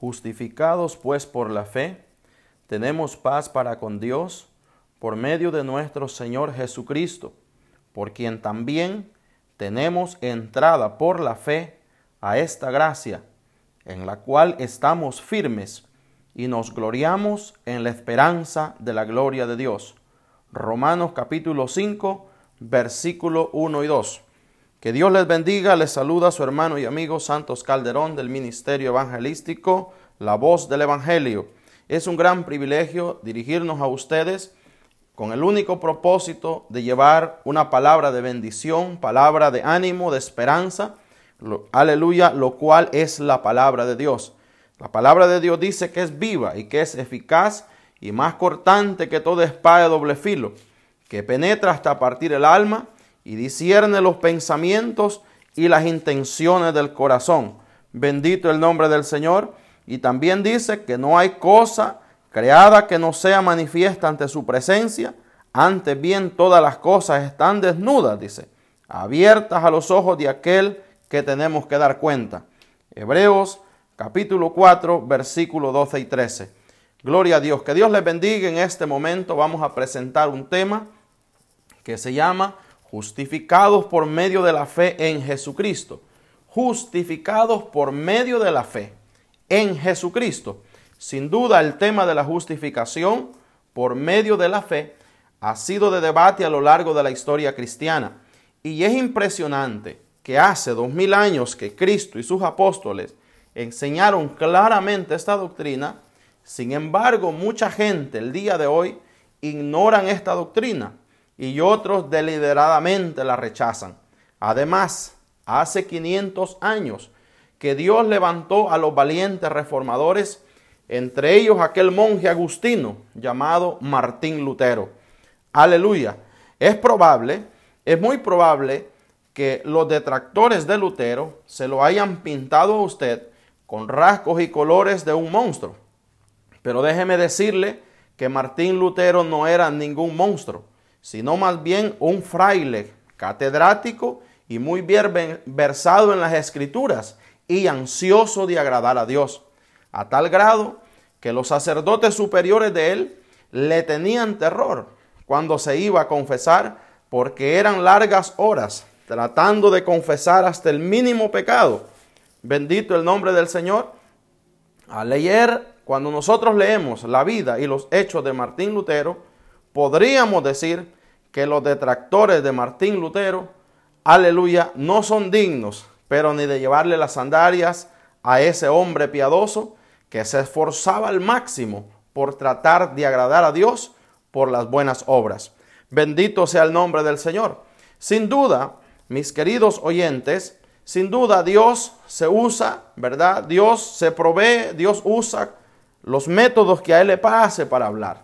Justificados pues por la fe, tenemos paz para con Dios por medio de nuestro Señor Jesucristo, por quien también tenemos entrada por la fe a esta gracia, en la cual estamos firmes y nos gloriamos en la esperanza de la gloria de Dios. Romanos capítulo 5, versículo 1 y 2. Que Dios les bendiga, les saluda su hermano y amigo Santos Calderón del Ministerio Evangelístico, La Voz del Evangelio. Es un gran privilegio dirigirnos a ustedes con el único propósito de llevar una palabra de bendición, palabra de ánimo, de esperanza, aleluya, lo cual es la palabra de Dios. La palabra de Dios dice que es viva y que es eficaz y más cortante que toda espada de doble filo, que penetra hasta partir el alma y discierne los pensamientos y las intenciones del corazón. Bendito el nombre del Señor. Y también dice que no hay cosa creada que no sea manifiesta ante su presencia. Antes bien todas las cosas están desnudas, dice, abiertas a los ojos de aquel que tenemos que dar cuenta. Hebreos capítulo 4, versículos 12 y 13. Gloria a Dios. Que Dios les bendiga. En este momento vamos a presentar un tema que se llama justificados por medio de la fe en Jesucristo. Justificados por medio de la fe en Jesucristo. Sin duda el tema de la justificación por medio de la fe ha sido de debate a lo largo de la historia cristiana. Y es impresionante que hace dos mil años que Cristo y sus apóstoles enseñaron claramente esta doctrina, sin embargo mucha gente el día de hoy ignoran esta doctrina y otros deliberadamente la rechazan. Además, hace 500 años que Dios levantó a los valientes reformadores, entre ellos aquel monje agustino llamado Martín Lutero. Aleluya. Es probable, es muy probable que los detractores de Lutero se lo hayan pintado a usted con rasgos y colores de un monstruo. Pero déjeme decirle que Martín Lutero no era ningún monstruo sino más bien un fraile catedrático y muy bien versado en las escrituras y ansioso de agradar a Dios, a tal grado que los sacerdotes superiores de él le tenían terror cuando se iba a confesar porque eran largas horas tratando de confesar hasta el mínimo pecado. Bendito el nombre del Señor. Al leer, cuando nosotros leemos la vida y los hechos de Martín Lutero, podríamos decir que los detractores de Martín Lutero, aleluya, no son dignos, pero ni de llevarle las sandalias a ese hombre piadoso que se esforzaba al máximo por tratar de agradar a Dios por las buenas obras. Bendito sea el nombre del Señor. Sin duda, mis queridos oyentes, sin duda Dios se usa, ¿verdad? Dios se provee, Dios usa los métodos que a Él le pase para hablar.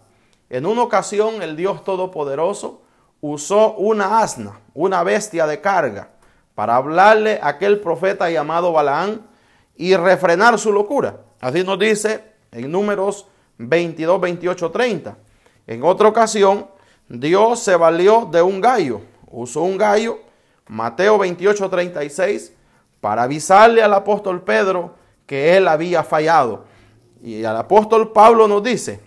En una ocasión el Dios Todopoderoso usó una asna, una bestia de carga, para hablarle a aquel profeta llamado Balaán y refrenar su locura. Así nos dice en números 22, 28, 30. En otra ocasión, Dios se valió de un gallo, usó un gallo, Mateo 28, 36, para avisarle al apóstol Pedro que él había fallado. Y el apóstol Pablo nos dice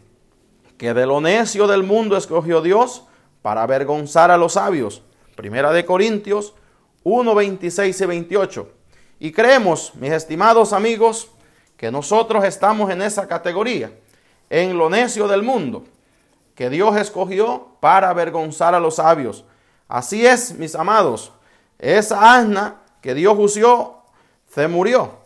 que de lo necio del mundo escogió Dios para avergonzar a los sabios. Primera de Corintios 1, 26 y 28. Y creemos, mis estimados amigos, que nosotros estamos en esa categoría, en lo necio del mundo, que Dios escogió para avergonzar a los sabios. Así es, mis amados, esa asna que Dios usó se murió.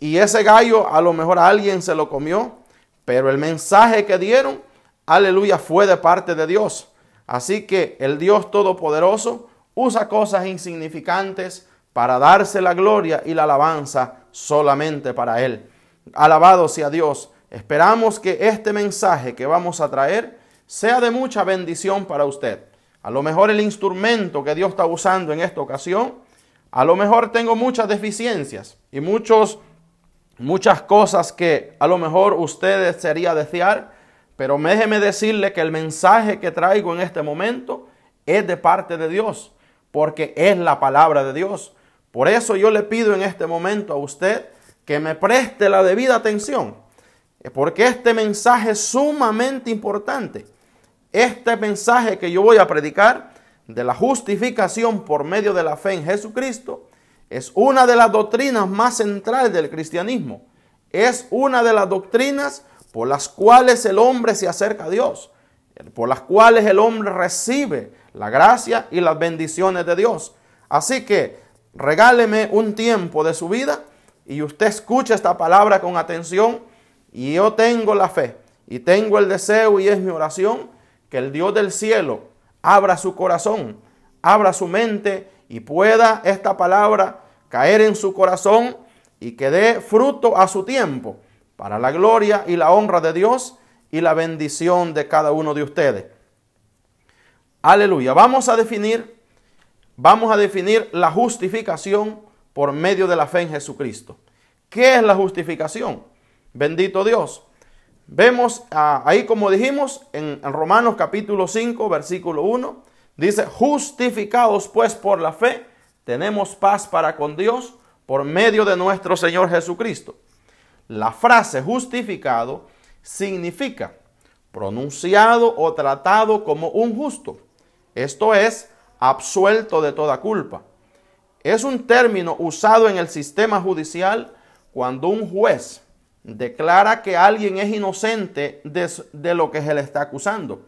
Y ese gallo a lo mejor alguien se lo comió, pero el mensaje que dieron, aleluya, fue de parte de Dios. Así que el Dios Todopoderoso usa cosas insignificantes para darse la gloria y la alabanza solamente para Él. Alabado sea Dios. Esperamos que este mensaje que vamos a traer sea de mucha bendición para usted. A lo mejor el instrumento que Dios está usando en esta ocasión, a lo mejor tengo muchas deficiencias y muchos, muchas cosas que a lo mejor usted desearía desear, pero déjeme decirle que el mensaje que traigo en este momento es de parte de Dios, porque es la palabra de Dios. Por eso yo le pido en este momento a usted que me preste la debida atención, porque este mensaje es sumamente importante. Este mensaje que yo voy a predicar de la justificación por medio de la fe en Jesucristo es una de las doctrinas más centrales del cristianismo. Es una de las doctrinas por las cuales el hombre se acerca a Dios, por las cuales el hombre recibe la gracia y las bendiciones de Dios. Así que regáleme un tiempo de su vida y usted escucha esta palabra con atención y yo tengo la fe y tengo el deseo y es mi oración que el Dios del cielo abra su corazón, abra su mente y pueda esta palabra caer en su corazón y que dé fruto a su tiempo para la gloria y la honra de Dios y la bendición de cada uno de ustedes. Aleluya. Vamos a definir, vamos a definir la justificación por medio de la fe en Jesucristo. ¿Qué es la justificación? Bendito Dios. Vemos ah, ahí como dijimos en, en Romanos capítulo 5 versículo 1, dice, justificados pues por la fe, tenemos paz para con Dios por medio de nuestro Señor Jesucristo. La frase justificado significa pronunciado o tratado como un justo. Esto es, absuelto de toda culpa. Es un término usado en el sistema judicial cuando un juez declara que alguien es inocente de, lo que se le está acusando.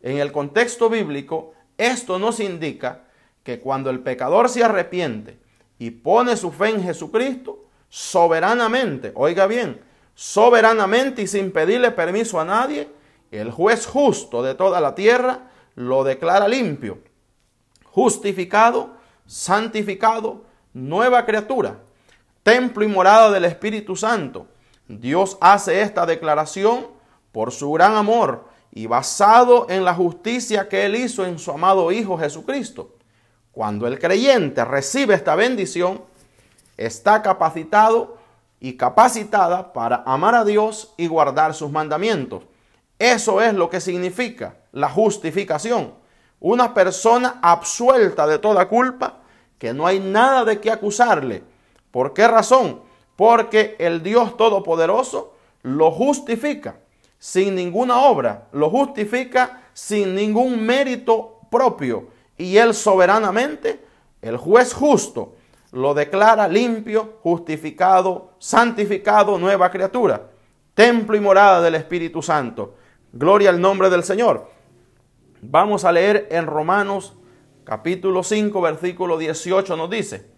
En el contexto bíblico, esto nos indica que cuando el pecador se arrepiente y pone su fe en Jesucristo, soberanamente, oiga bien, soberanamente y sin pedirle permiso a nadie, el juez justo de toda la tierra lo declara limpio, justificado, santificado, nueva criatura, templo y morada del Espíritu Santo. Dios hace esta declaración por su gran amor y basado en la justicia que Él hizo en su amado Hijo Jesucristo. Cuando el creyente recibe esta bendición, está capacitado y capacitada para amar a Dios y guardar sus mandamientos. Eso es lo que significa la justificación. Una persona absuelta de toda culpa, que no hay nada de qué acusarle. ¿Por qué razón? Porque el Dios Todopoderoso lo justifica sin ninguna obra, lo justifica sin ningún mérito propio y él soberanamente, el juez justo, lo declara limpio, justificado, santificado, nueva criatura, templo y morada del Espíritu Santo. Gloria al nombre del Señor. Vamos a leer en Romanos capítulo 5, versículo 18 nos dice,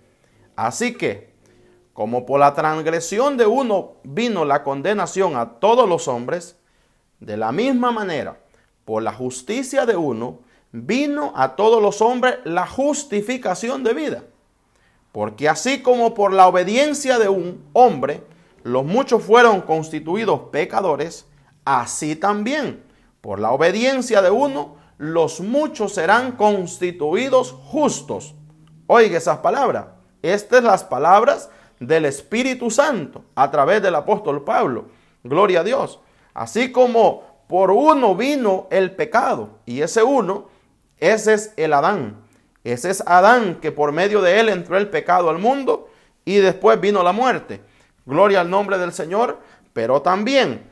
así que, como por la transgresión de uno vino la condenación a todos los hombres, de la misma manera, por la justicia de uno, vino a todos los hombres la justificación de vida. Porque así como por la obediencia de un hombre, los muchos fueron constituidos pecadores, así también por la obediencia de uno, los muchos serán constituidos justos. Oiga esas palabras. Estas son las palabras del Espíritu Santo a través del apóstol Pablo. Gloria a Dios. Así como por uno vino el pecado y ese uno ese es el Adán. Ese es Adán que por medio de él entró el pecado al mundo y después vino la muerte. Gloria al nombre del Señor. Pero también,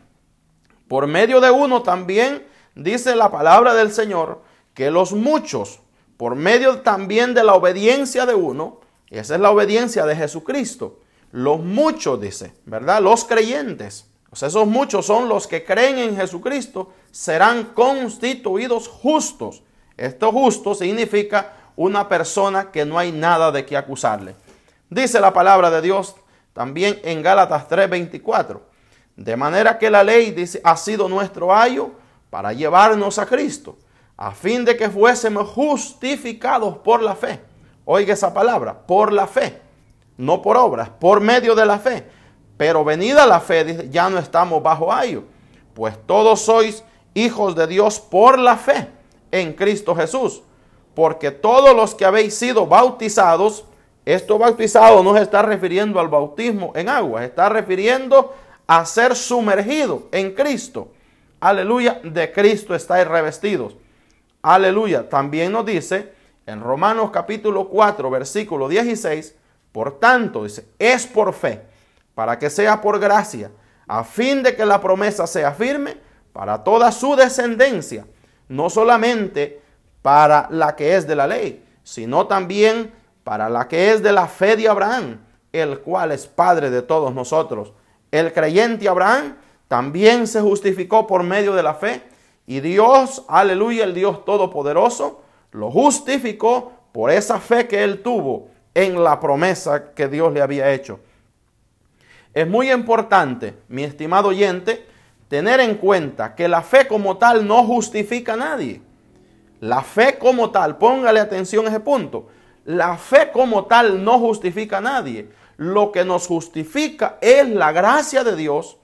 por medio de uno también dice la palabra del Señor que los muchos, por medio también de la obediencia de uno, esa es la obediencia de Jesucristo. Los muchos, dice, ¿verdad? Los creyentes. Sea, esos muchos son los que creen en Jesucristo, serán constituidos justos. Esto justo significa una persona que no hay nada de qué acusarle. Dice la palabra de Dios también en Gálatas 3:24. De manera que la ley dice, ha sido nuestro ayo para llevarnos a Cristo, a fin de que fuésemos justificados por la fe. Oiga esa palabra, por la fe, no por obras, por medio de la fe. Pero venida la fe, dice, ya no estamos bajo ayo, pues todos sois hijos de Dios por la fe en Cristo Jesús. Porque todos los que habéis sido bautizados, esto bautizado no se está refiriendo al bautismo en agua, se está refiriendo a ser sumergido en Cristo. Aleluya, de Cristo estáis revestidos. Aleluya, también nos dice en Romanos capítulo 4, versículo 16, por tanto, dice, es por fe, para que sea por gracia, a fin de que la promesa sea firme para toda su descendencia, no solamente para la que es de la ley, sino también para la que es de la fe de Abraham, el cual es Padre de todos nosotros. El creyente Abraham también se justificó por medio de la fe y Dios, aleluya, el Dios Todopoderoso, lo justificó por esa fe que él tuvo en la promesa que Dios le había hecho. Es muy importante, mi estimado oyente, tener en cuenta que la fe como tal no justifica a nadie. La fe como tal, póngale atención a ese punto. La fe como tal no justifica a nadie. Lo que nos justifica es la gracia de Dios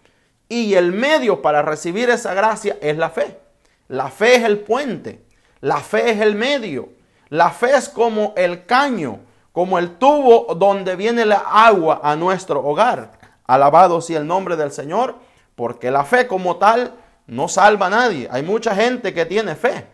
y el medio para recibir esa gracia es la fe. La fe es el puente. La fe es el medio. La fe es como el caño, como el tubo donde viene la agua a nuestro hogar. Alabado sea el nombre del Señor, porque la fe como tal no salva a nadie. Hay mucha gente que tiene fe,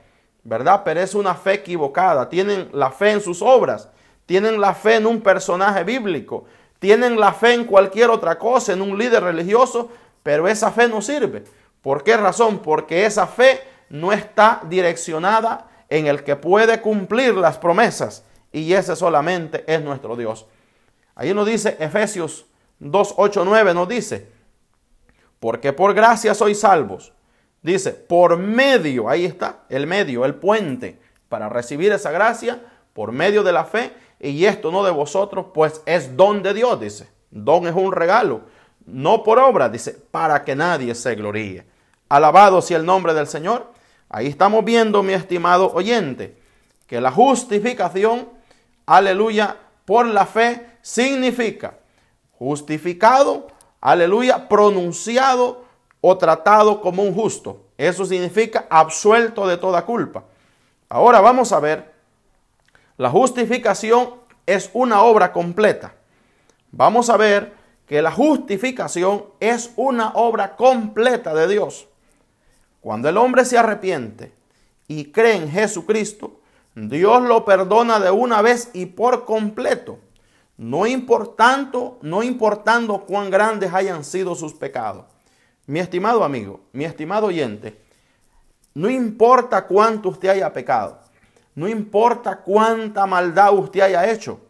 ¿verdad? Pero es una fe equivocada. Tienen la fe en sus obras, tienen la fe en un personaje bíblico, tienen la fe en cualquier otra cosa, en un líder religioso, pero esa fe no sirve. ¿Por qué razón? Porque esa fe no está direccionada en el que puede cumplir las promesas y ese solamente es nuestro Dios. Ahí nos dice Efesios 2, 8, 9, nos dice, porque por gracia sois salvos. Dice, por medio, ahí está, el medio, el puente para recibir esa gracia, por medio de la fe, y esto no de vosotros, pues es don de Dios, dice. Don es un regalo, no por obra, dice, para que nadie se gloríe. Alabado sea el nombre del Señor. Ahí estamos viendo, mi estimado oyente, que la justificación, aleluya, por la fe significa justificado, aleluya, pronunciado o tratado como un justo. Eso significa absuelto de toda culpa. Ahora vamos a ver, la justificación es una obra completa. Vamos a ver que la justificación es una obra completa de Dios. Cuando el hombre se arrepiente y cree en Jesucristo, Dios lo perdona de una vez y por completo, no importando, no importando cuán grandes hayan sido sus pecados. Mi estimado amigo, mi estimado oyente, no importa cuánto usted haya pecado, no importa cuánta maldad usted haya hecho.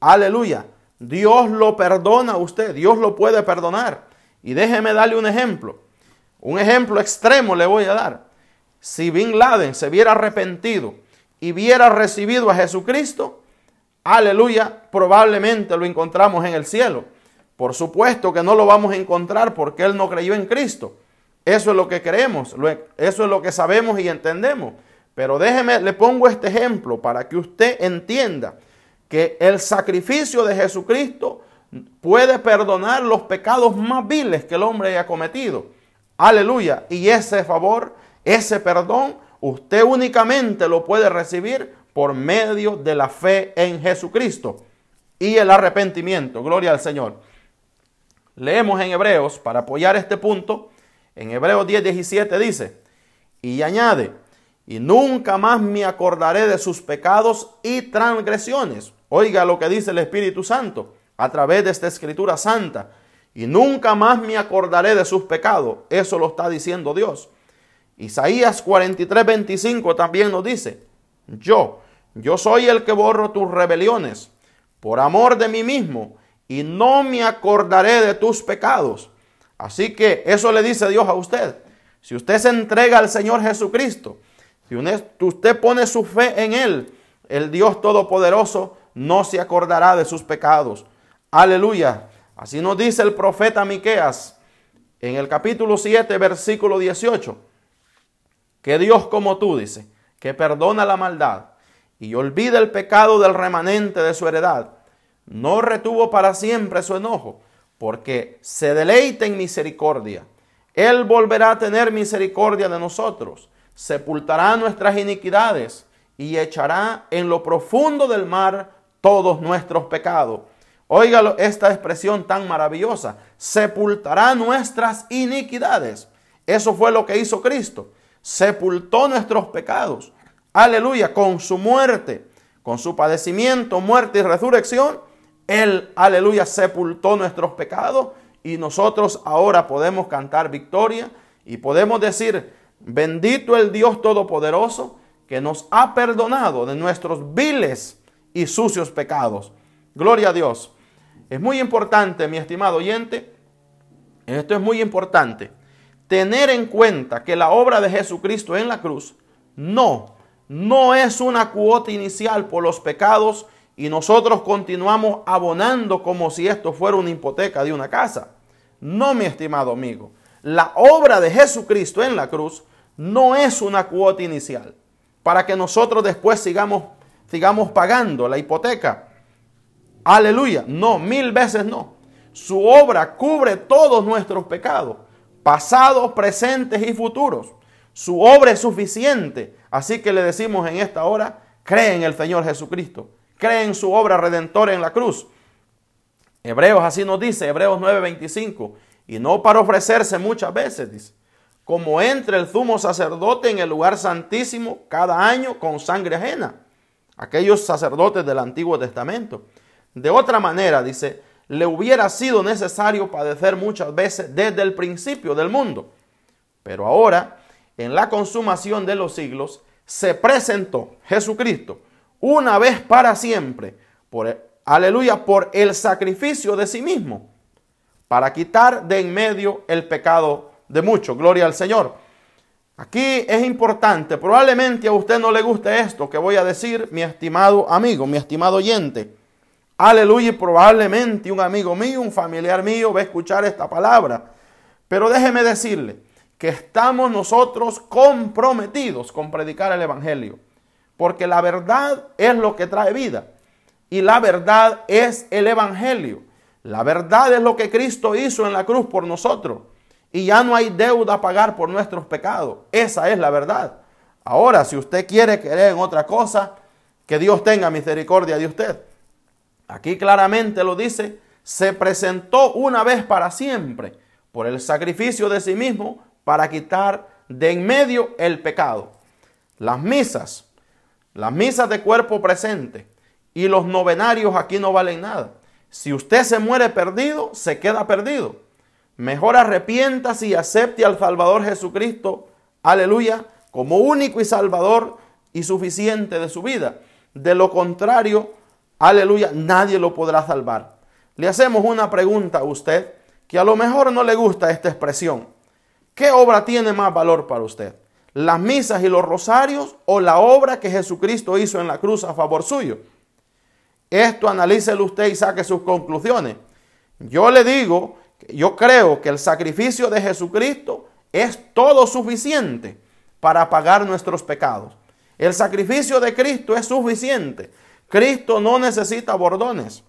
Aleluya. Dios lo perdona a usted, Dios lo puede perdonar. Y déjeme darle un ejemplo. Un ejemplo extremo le voy a dar. Si Bin Laden se viera arrepentido y viera recibido a Jesucristo, aleluya, probablemente lo encontramos en el cielo. Por supuesto que no lo vamos a encontrar porque Él no creyó en Cristo. Eso es lo que creemos, eso es lo que sabemos y entendemos. Pero déjeme, le pongo este ejemplo para que usted entienda que el sacrificio de Jesucristo puede perdonar los pecados más viles que el hombre haya cometido. Aleluya. Y ese favor, ese perdón, usted únicamente lo puede recibir por medio de la fe en Jesucristo y el arrepentimiento. Gloria al Señor. Leemos en Hebreos, para apoyar este punto, en Hebreos 10, 17 dice, y añade, y nunca más me acordaré de sus pecados y transgresiones. Oiga lo que dice el Espíritu Santo a través de esta escritura santa y nunca más me acordaré de sus pecados. Eso lo está diciendo Dios. Isaías 43, 25 también nos dice, yo, yo soy el que borro tus rebeliones por amor de mí mismo y no me acordaré de tus pecados. Así que eso le dice Dios a usted. Si usted se entrega al Señor Jesucristo, si usted pone su fe en Él, el Dios Todopoderoso no se acordará de sus pecados. Aleluya. Así nos dice el profeta Miqueas en el capítulo 7, versículo 18, que Dios como tú dice, que perdona la maldad y olvida el pecado del remanente de su heredad, no retuvo para siempre su enojo, porque se deleita en misericordia. Él volverá a tener misericordia de nosotros, sepultará nuestras iniquidades y echará en lo profundo del mar todos nuestros pecados. Óigalo esta expresión tan maravillosa. Sepultará nuestras iniquidades. Eso fue lo que hizo Cristo. Sepultó nuestros pecados. Aleluya. Con su muerte, con su padecimiento, muerte y resurrección. Él, aleluya, sepultó nuestros pecados y nosotros ahora podemos cantar victoria y podemos decir, bendito el Dios Todopoderoso que nos ha perdonado de nuestros viles y sucios pecados. Gloria a Dios. Es muy importante, mi estimado oyente, esto es muy importante, tener en cuenta que la obra de Jesucristo en la cruz no, no es una cuota inicial por los pecados y nosotros continuamos abonando como si esto fuera una hipoteca de una casa. No, mi estimado amigo, la obra de Jesucristo en la cruz no es una cuota inicial para que nosotros después sigamos, sigamos pagando la hipoteca. Aleluya. No, mil veces no. Su obra cubre todos nuestros pecados, pasados, presentes y futuros. Su obra es suficiente. Así que le decimos en esta hora, cree en el Señor Jesucristo. Cree en su obra redentora en la cruz. Hebreos así nos dice, Hebreos 9:25. Y no para ofrecerse muchas veces, dice como entre el sumo sacerdote en el lugar santísimo cada año con sangre ajena. Aquellos sacerdotes del Antiguo Testamento. De otra manera, dice, le hubiera sido necesario padecer muchas veces desde el principio del mundo. Pero ahora, en la consumación de los siglos, se presentó Jesucristo una vez para siempre, por, aleluya, por el sacrificio de sí mismo, para quitar de en medio el pecado de mucho. Gloria al Señor. Aquí es importante, probablemente a usted no le guste esto que voy a decir, mi estimado amigo, mi estimado oyente. Aleluya, y probablemente un amigo mío, un familiar mío va a escuchar esta palabra. Pero déjeme decirle que estamos nosotros comprometidos con predicar el Evangelio. Porque la verdad es lo que trae vida. Y la verdad es el Evangelio. La verdad es lo que Cristo hizo en la cruz por nosotros y ya no hay deuda a pagar por nuestros pecados. Esa es la verdad. Ahora, si usted quiere creer en otra cosa, que Dios tenga misericordia de usted. Aquí claramente lo dice, se presentó una vez para siempre por el sacrificio de sí mismo para quitar de en medio el pecado. Las misas, las misas de cuerpo presente y los novenarios aquí no valen nada. Si usted se muere perdido, se queda perdido. Mejor arrepiéntase y acepte al Salvador Jesucristo, aleluya, como único y salvador y suficiente de su vida. De lo contrario, aleluya, nadie lo podrá salvar. Le hacemos una pregunta a usted que a lo mejor no le gusta esta expresión. ¿Qué obra tiene más valor para usted? ¿Las misas y los rosarios o la obra que Jesucristo hizo en la cruz a favor suyo? Esto analícelo usted y saque sus conclusiones. Yo le digo yo creo que el sacrificio de Jesucristo es todo suficiente para pagar nuestros pecados. El sacrificio de Cristo es suficiente. Cristo no necesita bordones.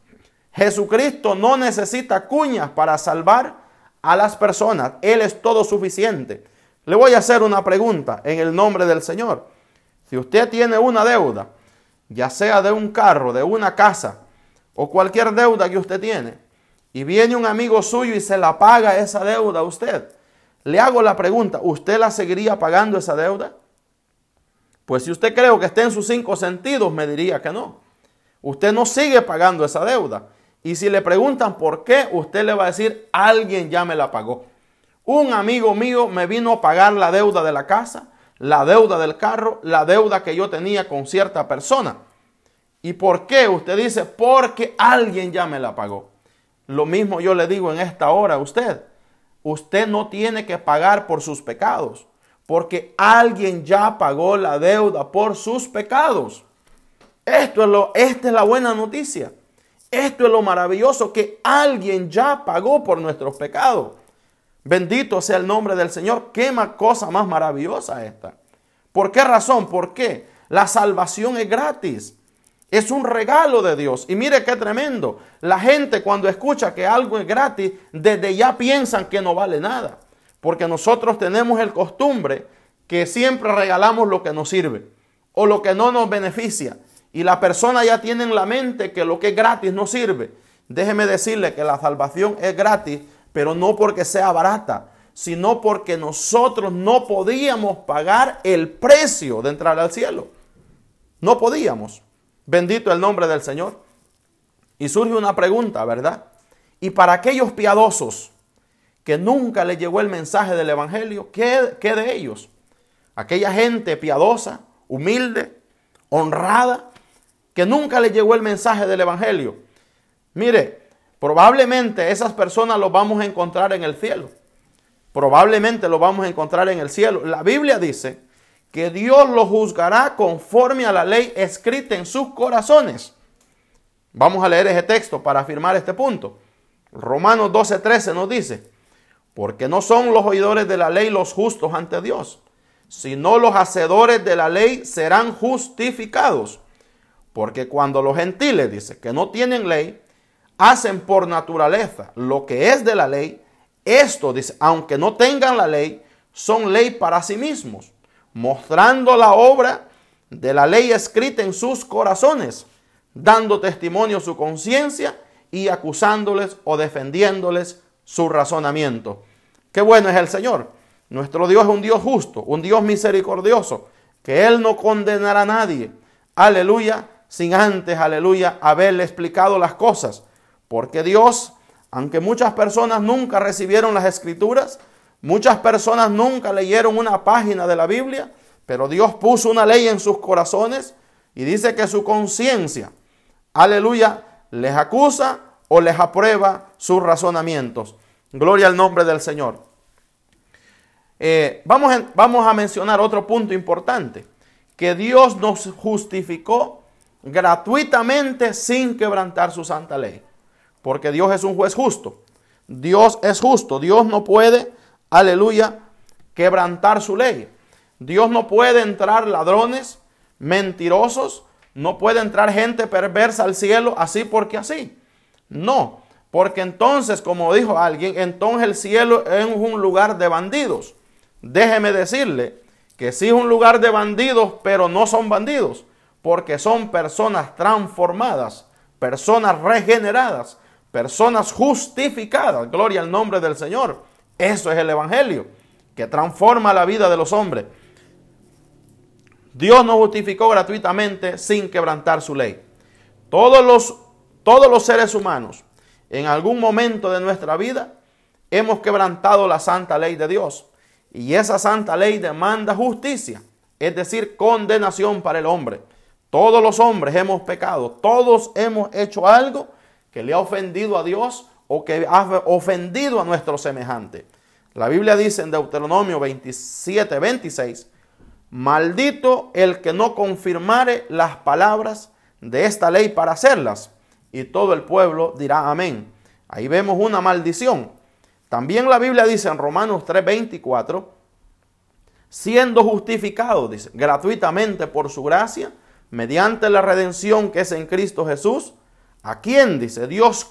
Jesucristo no necesita cuñas para salvar a las personas. Él es todo suficiente. Le voy a hacer una pregunta en el nombre del Señor. Si usted tiene una deuda, ya sea de un carro, de una casa o cualquier deuda que usted tiene, y viene un amigo suyo y se la paga esa deuda a usted, le hago la pregunta, ¿usted la seguiría pagando esa deuda? Pues si usted cree que está en sus cinco sentidos, me diría que no. Usted no sigue pagando esa deuda. Y si le preguntan por qué, usted le va a decir, alguien ya me la pagó. Un amigo mío me vino a pagar la deuda de la casa, la deuda del carro, la deuda que yo tenía con cierta persona. ¿Y por qué? Usted dice, porque alguien ya me la pagó. Lo mismo yo le digo en esta hora a usted. Usted no tiene que pagar por sus pecados, porque alguien ya pagó la deuda por sus pecados. Esto es lo, esta es la buena noticia. Esto es lo maravilloso que alguien ya pagó por nuestros pecados. Bendito sea el nombre del Señor. Qué cosa más maravillosa esta. ¿Por qué razón? ¿Por qué? La salvación es gratis. Es un regalo de Dios. Y mire qué tremendo. La gente cuando escucha que algo es gratis, desde ya piensan que no vale nada. Porque nosotros tenemos el costumbre que siempre regalamos lo que nos sirve o lo que no nos beneficia. Y la persona ya tiene en la mente que lo que es gratis no sirve. Déjeme decirle que la salvación es gratis, pero no porque sea barata, sino porque nosotros no podíamos pagar el precio de entrar al cielo. No podíamos. Bendito el nombre del Señor. Y surge una pregunta, ¿verdad? Y para aquellos piadosos, que nunca le llegó el mensaje del Evangelio, ¿qué, qué de ellos? Aquella gente piadosa, humilde, honrada, que nunca le llegó el mensaje del Evangelio. Mire, probablemente esas personas los vamos a encontrar en el cielo. Probablemente los vamos a encontrar en el cielo. La Biblia dice que Dios los juzgará conforme a la ley escrita en sus corazones. Vamos a leer ese texto para afirmar este punto. Romanos 12:13 nos dice, porque no son los oidores de la ley los justos ante Dios, sino los hacedores de la ley serán justificados. Porque cuando los gentiles, dice, que no tienen ley, hacen por naturaleza lo que es de la ley, esto, dice, aunque no tengan la ley, son ley para sí mismos, mostrando la obra de la ley escrita en sus corazones, dando testimonio su conciencia y acusándoles o defendiéndoles su razonamiento. Qué bueno es el Señor. Nuestro Dios es un Dios justo, un Dios misericordioso, que Él no condenará a nadie. Aleluya, sin antes, aleluya, haberle explicado las cosas. Porque Dios, aunque muchas personas nunca recibieron las escrituras, muchas personas nunca leyeron una página de la Biblia, pero Dios puso una ley en sus corazones y dice que su conciencia, aleluya, les acusa o les aprueba sus razonamientos. Gloria al nombre del Señor. Eh, vamos, vamos a mencionar otro punto importante, que Dios nos justificó gratuitamente sin quebrantar su santa ley, porque Dios es un juez justo. Dios es justo, Dios no puede, aleluya, quebrantar su ley. Dios no puede entrar ladrones, mentirosos, no puede entrar gente perversa al cielo así porque así. No, porque entonces, como dijo alguien, entonces el cielo es un lugar de bandidos. Déjeme decirle que sí es un lugar de bandidos, pero no son bandidos, porque son personas transformadas, personas regeneradas, personas justificadas. Gloria al nombre del Señor. Eso es el Evangelio, que transforma la vida de los hombres. Dios nos justificó gratuitamente sin quebrantar su ley. Todos los, todos los seres humanos en algún momento de nuestra vida hemos quebrantado la santa ley de Dios. Y esa santa ley demanda justicia, es decir, condenación para el hombre. Todos los hombres hemos pecado, todos hemos hecho algo que le ha ofendido a Dios o que ha ofendido a nuestro semejante. La Biblia dice en Deuteronomio 27, 26, maldito el que no confirmare las palabras de esta ley para hacerlas y todo el pueblo dirá amén. Ahí vemos una maldición. También la Biblia dice en Romanos 3:24, siendo justificado, dice, gratuitamente por su gracia, mediante la redención que es en Cristo Jesús, a quien, dice, Dios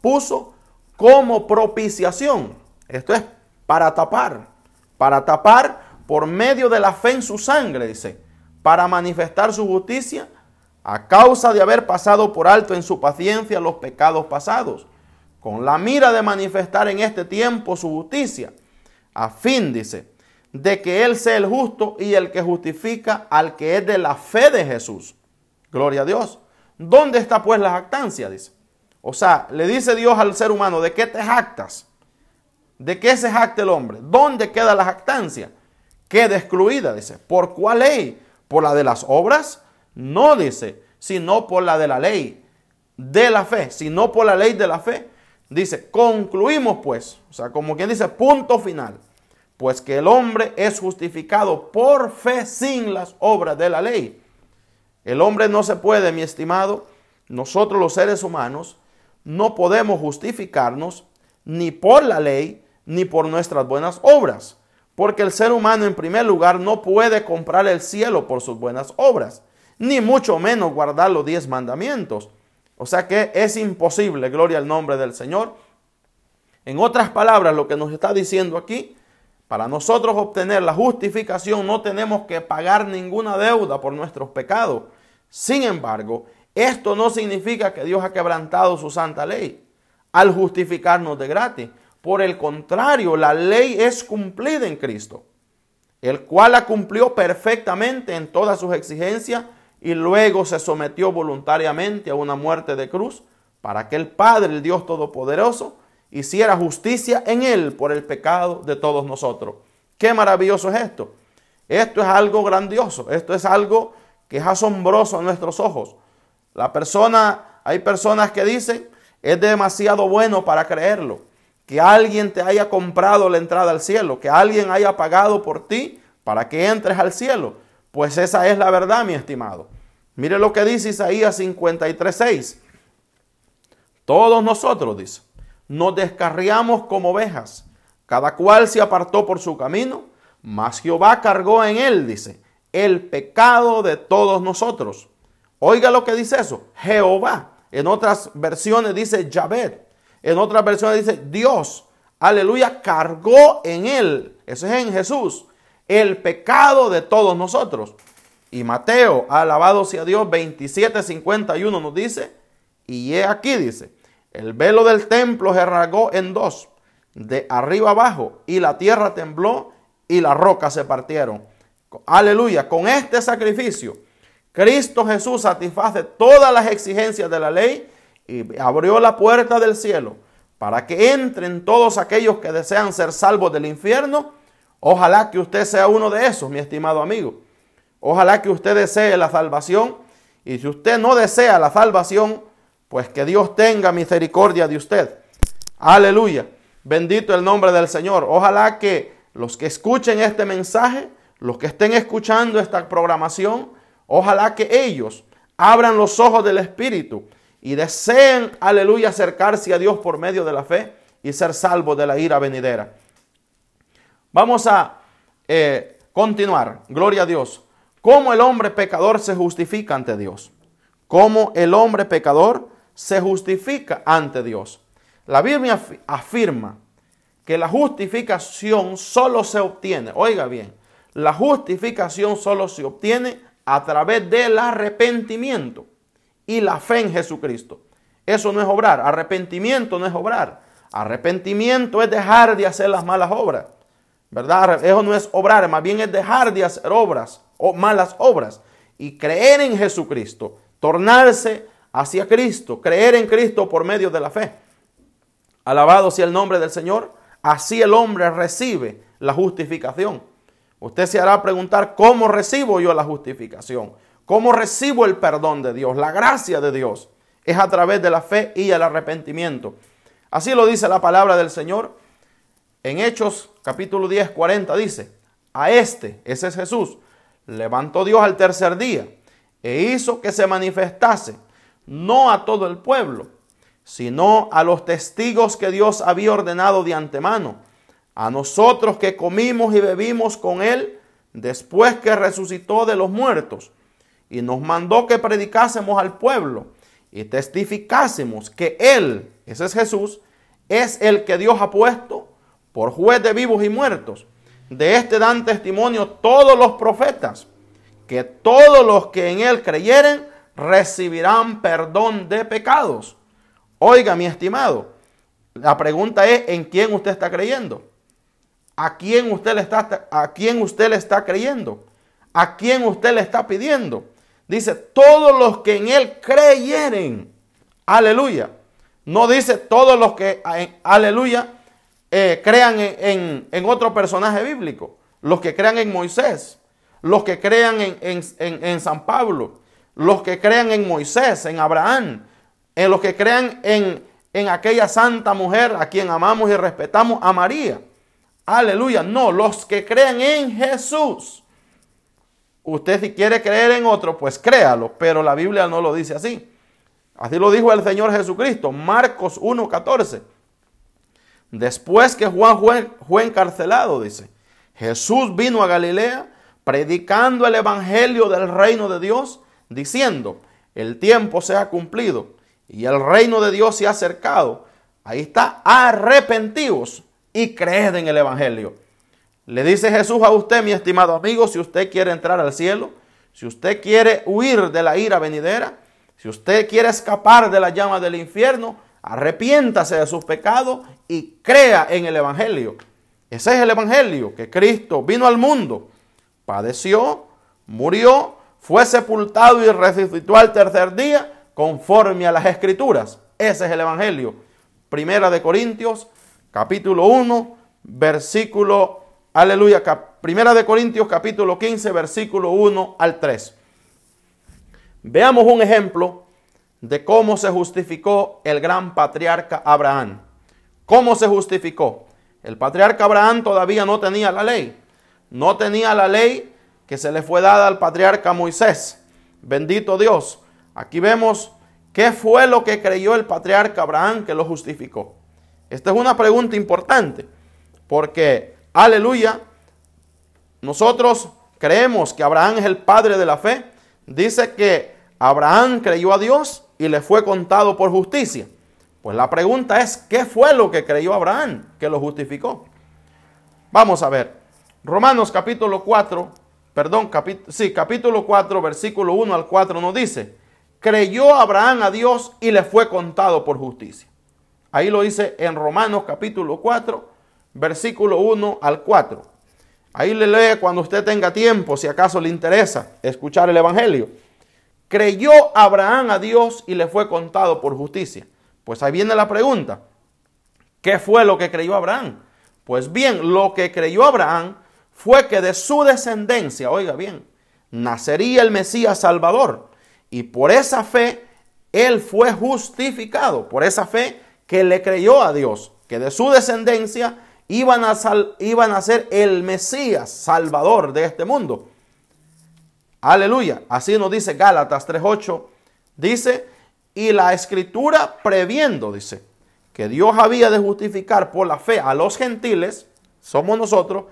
puso como propiciación. Esto es para tapar, para tapar por medio de la fe en su sangre, dice, para manifestar su justicia a causa de haber pasado por alto en su paciencia los pecados pasados, con la mira de manifestar en este tiempo su justicia, a fin, dice, de que Él sea el justo y el que justifica al que es de la fe de Jesús. Gloria a Dios. ¿Dónde está pues la jactancia? Dice. O sea, le dice Dios al ser humano, ¿de qué te jactas? ¿De qué se jacta el hombre? ¿Dónde queda la jactancia? Queda excluida, dice. ¿Por cuál ley? ¿Por la de las obras? No dice, sino por la de la ley de la fe, sino por la ley de la fe. Dice, concluimos pues, o sea, como quien dice, punto final, pues que el hombre es justificado por fe sin las obras de la ley. El hombre no se puede, mi estimado, nosotros los seres humanos, no podemos justificarnos ni por la ley ni por nuestras buenas obras. Porque el ser humano en primer lugar no puede comprar el cielo por sus buenas obras ni mucho menos guardar los diez mandamientos. O sea que es imposible, gloria al nombre del Señor. En otras palabras, lo que nos está diciendo aquí, para nosotros obtener la justificación no tenemos que pagar ninguna deuda por nuestros pecados. Sin embargo, esto no significa que Dios ha quebrantado su santa ley al justificarnos de gratis. Por el contrario, la ley es cumplida en Cristo, el cual la cumplió perfectamente en todas sus exigencias y luego se sometió voluntariamente a una muerte de cruz para que el Padre, el Dios Todopoderoso, hiciera justicia en él por el pecado de todos nosotros. Qué maravilloso es esto. Esto es algo grandioso, esto es algo que es asombroso a nuestros ojos. La persona, hay personas que dicen, es demasiado bueno para creerlo. Que alguien te haya comprado la entrada al cielo, que alguien haya pagado por ti para que entres al cielo. Pues esa es la verdad, mi estimado. Mire lo que dice Isaías 53:6. Todos nosotros, dice, nos descarriamos como ovejas, cada cual se apartó por su camino, mas Jehová cargó en él, dice, el pecado de todos nosotros. Oiga lo que dice eso, Jehová. En otras versiones dice Yahvé. En otras versiones dice Dios. Aleluya, cargó en él, eso es en Jesús, el pecado de todos nosotros. Y Mateo, alabado sea Dios, 27, 51 nos dice, y he aquí dice, el velo del templo se rasgó en dos, de arriba abajo, y la tierra tembló y las rocas se partieron. Aleluya, con este sacrificio, Cristo Jesús satisface todas las exigencias de la ley y abrió la puerta del cielo para que entren todos aquellos que desean ser salvos del infierno. Ojalá que usted sea uno de esos, mi estimado amigo. Ojalá que usted desee la salvación. Y si usted no desea la salvación, pues que Dios tenga misericordia de usted. Aleluya. Bendito el nombre del Señor. Ojalá que los que escuchen este mensaje, los que estén escuchando esta programación, ojalá que ellos abran los ojos del Espíritu y deseen, aleluya, acercarse a Dios por medio de la fe y ser salvos de la ira venidera. Vamos a eh, continuar. Gloria a Dios. ¿Cómo el hombre pecador se justifica ante Dios? ¿Cómo el hombre pecador se justifica ante Dios. La Biblia afirma que la justificación solo se obtiene, oiga bien, la justificación solo se obtiene a través del arrepentimiento y la fe en Jesucristo. Eso no es obrar, arrepentimiento no es obrar. Arrepentimiento es dejar de hacer las malas obras. ¿Verdad? Eso no es obrar, más bien es dejar de hacer obras o malas obras y creer en Jesucristo, tornarse hacia Cristo, creer en Cristo por medio de la fe. Alabado sea el nombre del Señor. Así el hombre recibe la justificación. Usted se hará preguntar, ¿cómo recibo yo la justificación? ¿Cómo recibo el perdón de Dios? La gracia de Dios es a través de la fe y el arrepentimiento. Así lo dice la palabra del Señor. En Hechos capítulo 10, 40 dice, a este, ese es Jesús, levantó Dios al tercer día e hizo que se manifestase no a todo el pueblo, sino a los testigos que Dios había ordenado de antemano, a nosotros que comimos y bebimos con Él después que resucitó de los muertos, y nos mandó que predicásemos al pueblo y testificásemos que Él, ese es Jesús, es el que Dios ha puesto por juez de vivos y muertos. De este dan testimonio todos los profetas, que todos los que en Él creyeren recibirán perdón de pecados. Oiga, mi estimado, la pregunta es, ¿en quién usted está creyendo? ¿A quién usted le está, a quién usted le está creyendo? ¿A quién usted le está pidiendo? Dice, todos los que en él creyeren. Aleluya. No dice todos los que, aleluya, eh, crean en, en, otro personaje bíblico. Los que crean en Moisés. Los que crean en, en San Pablo los que crean en Moisés, en Abraham, en los que crean en, en aquella santa mujer a quien amamos y respetamos, a María. Aleluya. No, los que crean en Jesús. Usted si quiere creer en otro, pues créalo, pero la Biblia no lo dice así. Así lo dijo el Señor Jesucristo, Marcos 1.14. Después que Juan fue, fue encarcelado, dice, Jesús vino a Galilea predicando el Evangelio del reino de Dios diciendo, el tiempo se ha cumplido y el reino de Dios se ha acercado. Ahí está, arrepentidos y creed en el Evangelio. Le dice Jesús a usted, mi estimado amigo, si usted quiere entrar al cielo, si usted quiere huir de la ira venidera, si usted quiere escapar de la llama del infierno, arrepiéntase de sus pecados y crea en el Evangelio. Ese es el Evangelio, que Cristo vino al mundo, padeció, murió, fue sepultado y resucitó al tercer día conforme a las escrituras. Ese es el Evangelio. Primera de Corintios, capítulo 1, versículo, aleluya, Primera de Corintios, capítulo 15, versículo 1 al 3. Veamos un ejemplo de cómo se justificó el gran patriarca Abraham. ¿Cómo se justificó? El patriarca Abraham todavía no tenía la ley. No tenía la ley que se le fue dada al patriarca Moisés. Bendito Dios. Aquí vemos qué fue lo que creyó el patriarca Abraham que lo justificó. Esta es una pregunta importante porque, aleluya, nosotros creemos que Abraham es el padre de la fe. Dice que Abraham creyó a Dios y le fue contado por justicia. Pues la pregunta es, ¿qué fue lo que creyó Abraham que lo justificó? Vamos a ver. Romanos capítulo 4, perdón, sí, capítulo 4, versículo 1 al 4 nos dice, creyó Abraham a Dios y le fue contado por justicia. Ahí lo dice en Romanos capítulo 4, versículo 1 al 4. Ahí le lee cuando usted tenga tiempo, si acaso le interesa escuchar el Evangelio. Creyó Abraham a Dios y le fue contado por justicia. Pues ahí viene la pregunta. ¿Qué fue lo que creyó Abraham? Pues bien, lo que creyó Abraham fue que de su descendencia, oiga bien, nacería el Mesías Salvador. Y por esa fe, él fue justificado. Por esa fe que le creyó a Dios, que de su descendencia iban a, iban a ser el Mesías Salvador de este mundo. Aleluya. Así nos dice Gálatas 3.8. Dice, y la escritura previendo, dice, que Dios había de justificar por la fe a los gentiles, somos nosotros,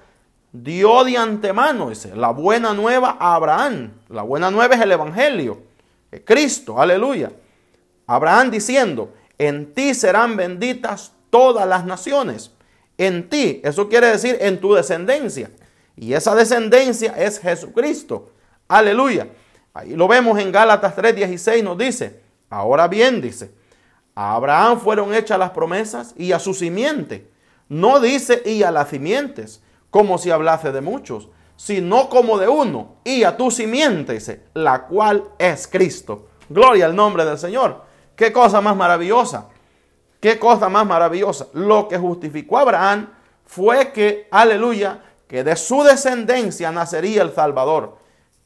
dio de antemano, dice, la buena nueva a Abraham. La buena nueva es el Evangelio, es Cristo, aleluya. Abraham diciendo, en ti serán benditas todas las naciones. En ti, eso quiere decir en tu descendencia. Y esa descendencia es Jesucristo. Aleluya. Ahí lo vemos en Gálatas 3:16 nos dice, ahora bien dice, a Abraham fueron hechas las promesas y a su simiente. No dice y a las simientes, como si hablase de muchos, sino como de uno, y a tu simiente, la cual es Cristo. Gloria al nombre del Señor. Qué cosa más maravillosa. Qué cosa más maravillosa. Lo que justificó a Abraham fue que, aleluya, que de su descendencia nacería el Salvador.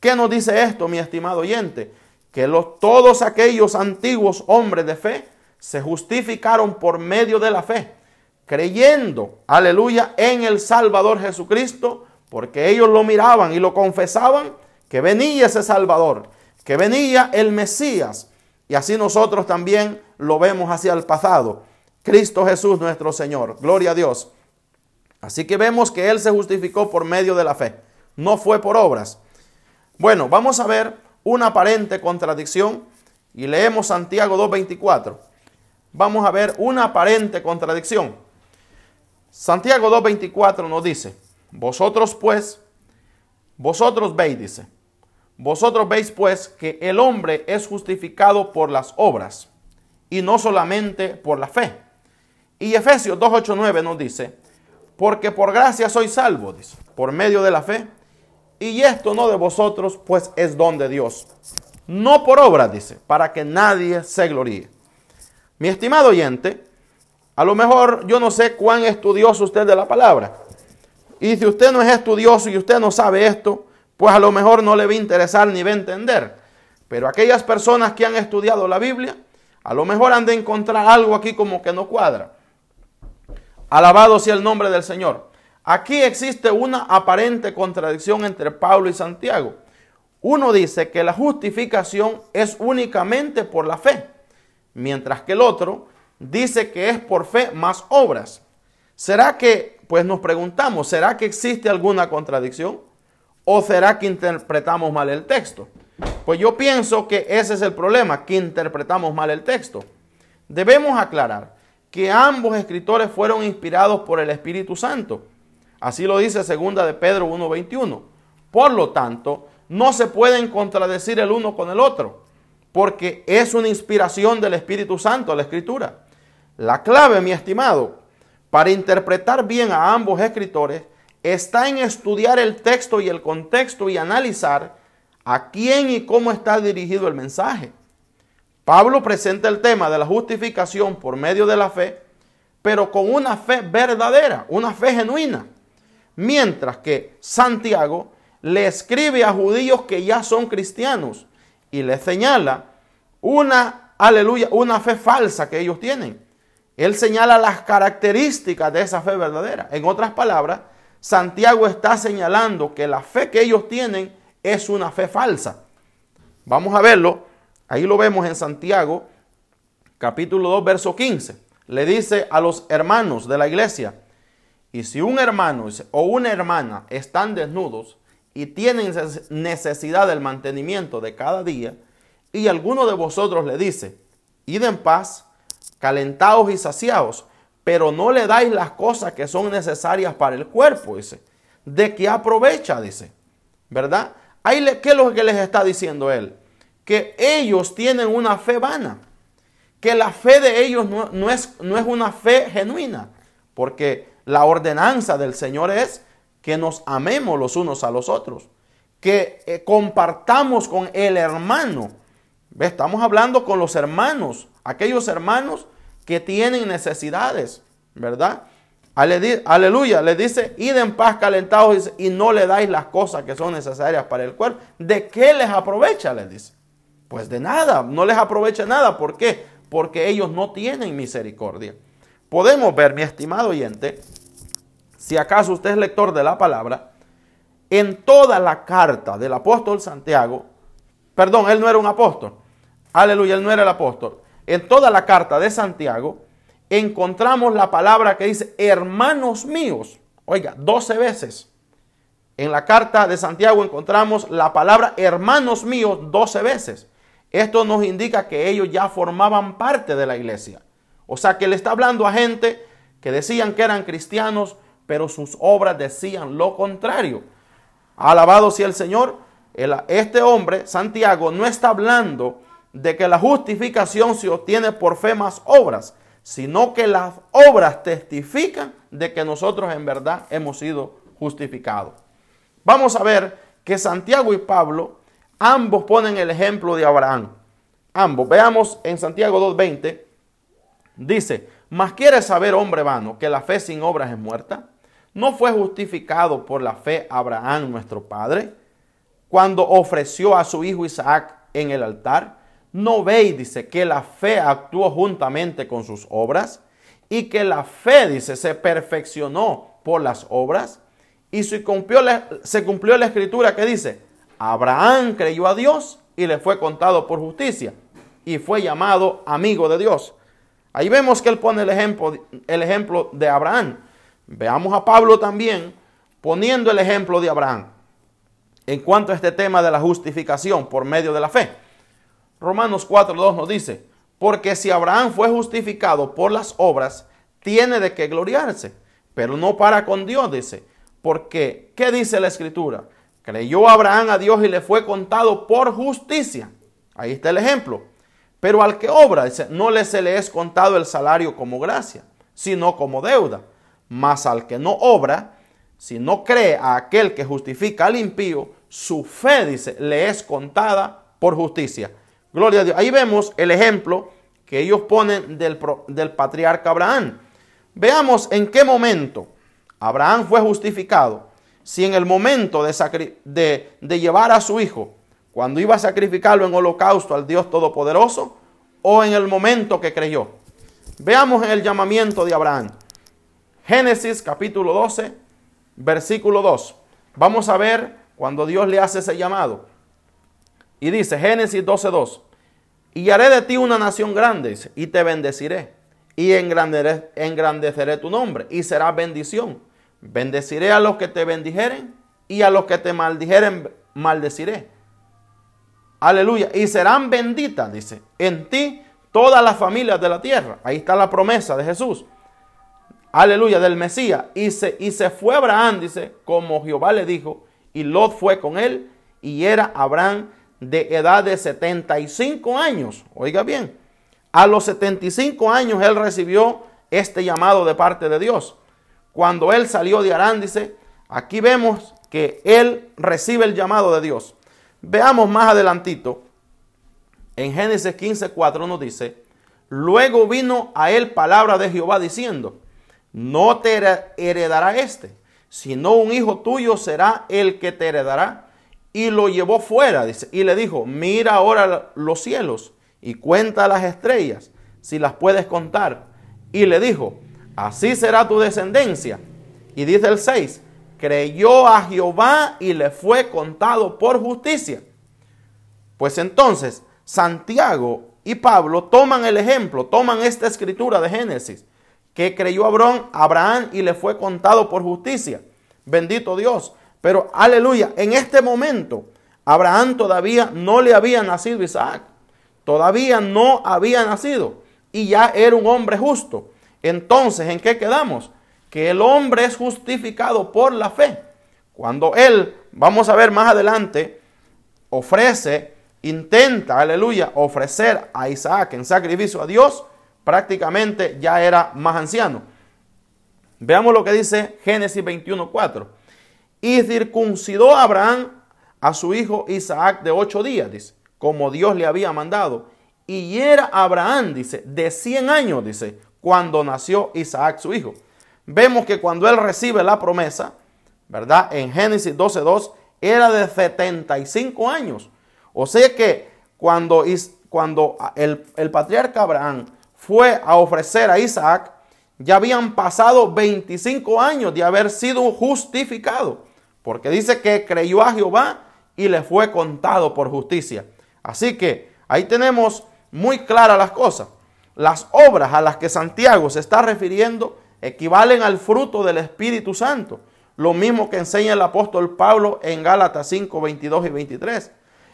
¿Qué nos dice esto, mi estimado oyente? Que todos aquellos antiguos hombres de fe se justificaron por medio de la fe, creyendo, aleluya, en el Salvador Jesucristo, porque ellos lo miraban y lo confesaban, que venía ese Salvador, que venía el Mesías. Y así nosotros también lo vemos hacia el pasado. Cristo Jesús nuestro Señor. Gloria a Dios. Así que vemos que Él se justificó por medio de la fe. No fue por obras. Bueno, vamos a ver una aparente contradicción y leemos Santiago 2.24. Vamos a ver una aparente contradicción. Santiago 2.24 nos dice, vosotros pues, vosotros veis, dice, vosotros veis pues que el hombre es justificado por las obras y no solamente por la fe. Y Efesios 2.8.9 nos dice, porque por gracia soy salvo, dice, por medio de la fe y esto no de vosotros, pues es don de Dios. No por obra, dice, para que nadie se gloríe. Mi estimado oyente, a lo mejor yo no sé cuán estudioso usted de la palabra. Y si usted no es estudioso y usted no sabe esto, pues a lo mejor no le va a interesar ni va a entender. Pero aquellas personas que han estudiado la Biblia, a lo mejor han de encontrar algo aquí como que no cuadra. Alabado sea el nombre del Señor. Aquí existe una aparente contradicción entre Pablo y Santiago. Uno dice que la justificación es únicamente por la fe, mientras que el otro dice que es por fe más obras. ¿Será que, pues nos preguntamos, ¿será que existe alguna contradicción? ¿O será que interpretamos mal el texto? Pues yo pienso que ese es el problema, que interpretamos mal el texto. Debemos aclarar que ambos escritores fueron inspirados por el Espíritu Santo Así lo dice segunda de Pedro 1.21. Por lo tanto, no se pueden contradecir el uno con el otro, porque es una inspiración del Espíritu Santo la Escritura. La clave, mi estimado, para interpretar bien a ambos escritores está en estudiar el texto y el contexto y analizar a quién y cómo está dirigido el mensaje. Pablo presenta el tema de la justificación por medio de la fe pero con una fe verdadera, una fe genuina. Mientras que Santiago le escribe a judíos que ya son cristianos y le señala una, aleluya, una fe falsa que ellos tienen. Él señala las características de esa fe verdadera. En otras palabras, Santiago está señalando que la fe que ellos tienen es una fe falsa. Vamos a verlo. Ahí lo vemos en Santiago, capítulo 2, verso 15. Le dice a los hermanos de la iglesia, y si un hermano o una hermana están desnudos y tienen necesidad del mantenimiento de cada día, y alguno de vosotros le dice, id en paz, calentados y saciados, pero no le dais las cosas que son necesarias para el cuerpo, dice. ¿De qué aprovecha? Dice. ¿Verdad? Ahí ¿Qué es lo que les está diciendo él? Que ellos tienen una fe vana. Que la fe de ellos no, es, no es una fe genuina. Porque la ordenanza del Señor es que nos amemos los unos a los otros. Que eh, compartamos con el hermano. Estamos hablando con los hermanos. Aquellos hermanos que tienen necesidades, ¿verdad? Aleluya, le dice, id en paz calentados y no le dais las cosas que son necesarias para el cuerpo. ¿De qué les aprovecha? Le dice. Pues de nada, no les aprovecha nada. ¿Por qué? Porque ellos no tienen misericordia. Podemos ver, mi estimado oyente, si acaso usted es lector de la palabra, en toda la carta del apóstol Santiago, perdón, él no era un apóstol, aleluya, él no era el apóstol, en toda la carta de Santiago encontramos la palabra que dice hermanos míos. Oiga, 12 veces. En la carta de Santiago encontramos la palabra hermanos míos 12 veces. Esto nos indica que ellos ya formaban parte de la iglesia. O sea que le está hablando a gente que decían que eran cristianos, pero sus obras decían lo contrario. Alabado sea el Señor. este hombre, Santiago, no está hablando de que la justificación se obtiene por fe más obras, sino que las obras testifican de que nosotros en verdad hemos sido justificados. Vamos a ver que Santiago y Pablo ambos ponen el ejemplo de Abraham. Ambos. Veamos en Santiago 2.20. Dice, mas quiere saber, hombre vano, que la fe sin obras es muerta. ¿No fue justificado por la fe Abraham, nuestro padre, cuando ofreció a su hijo Isaac en el altar? ¿No veis, dice, que la fe actuó juntamente con sus obras? Y que la fe, dice, se perfeccionó por las obras. Y se cumplió la, se cumplió la escritura que dice, Abraham creyó a Dios y le fue contado por justicia. Y fue llamado amigo de Dios. Ahí vemos que él pone el ejemplo, el ejemplo de Abraham. Veamos a Pablo también poniendo el ejemplo de Abraham en cuanto a este tema de la justificación por medio de la fe. Romanos 4.2 nos dice, porque si Abraham fue justificado por las obras, tiene de qué gloriarse, pero no para con Dios, dice. Porque, ¿qué dice la escritura? Creyó Abraham a Dios y le fue contado por justicia. Ahí está el ejemplo. Pero al que obra, dice, no le se le es contado el salario como gracia, sino como deuda. Mas al que no obra, si no cree a aquel que justifica al impío, su fe, dice, le es contada por justicia. Gloria a Dios. Ahí vemos el ejemplo que ellos ponen del, del patriarca Abraham. Veamos en qué momento Abraham fue justificado. Si en el momento de, de, de llevar a su hijo, cuando iba a sacrificarlo en holocausto al Dios Todopoderoso, o en el momento que creyó. Veamos en el llamamiento de Abraham. Génesis capítulo 12, versículo 2. Vamos a ver cuando Dios le hace ese llamado. Y dice Génesis 12.2, y haré de ti una nación grande, y te bendeciré, y engrandeceré, tu nombre, y será bendición. Bendeciré a los que te bendijeren, y a los que te maldijeren, maldeciré. Aleluya. Y serán benditas, dice, en ti todas las familias de la tierra. Ahí está la promesa de Jesús. Aleluya, del Mesías. Y se, y se fue Abraham, dice, como Jehová le dijo, y Lot fue con él, y era Abraham de edad de 75 años. Oiga bien, a los 75 años él recibió este llamado de parte de Dios. Cuando él salió de Arán, dice, aquí vemos que él recibe el llamado de Dios. Veamos más adelantito, en Génesis 15, 4 nos dice, Luego vino a él palabra de Jehová diciendo, no te heredará este, sino un hijo tuyo será el que te heredará. Y lo llevó fuera, dice, y le dijo, mira ahora los cielos y cuenta las estrellas, si las puedes contar. Y le dijo, así será tu descendencia. Y dice el 6, creyó a Jehová y le fue contado por justicia. Pues entonces, Santiago y Pablo toman el ejemplo, toman esta escritura de Génesis, que creyó a Abraham y le fue contado por justicia. Bendito Dios. Pero aleluya, en este momento Abraham todavía no le había nacido Isaac. Todavía no había nacido y ya era un hombre justo. Entonces, ¿en qué quedamos? Que el hombre es justificado por la fe. Cuando él, vamos a ver más adelante, ofrece, intenta, aleluya, ofrecer a Isaac en sacrificio a Dios, prácticamente ya era más anciano. Veamos lo que dice Génesis 21.4. Y circuncidó a Abraham a su hijo Isaac de ocho días, dice, como Dios le había mandado. Y era Abraham, dice, de 100 años, dice, cuando nació Isaac su hijo. Vemos que cuando él recibe la promesa, ¿verdad? En Génesis 12.2, era de 75 años. O sea que cuando, cuando el, el patriarca Abraham fue a ofrecer a Isaac, ya habían pasado 25 años de haber sido justificado, porque dice que creyó a Jehová y le fue contado por justicia. Así que ahí tenemos muy claras las cosas. Las obras a las que Santiago se está refiriendo equivalen al fruto del Espíritu Santo, lo mismo que enseña el apóstol Pablo en Gálatas 5, 22 y 23.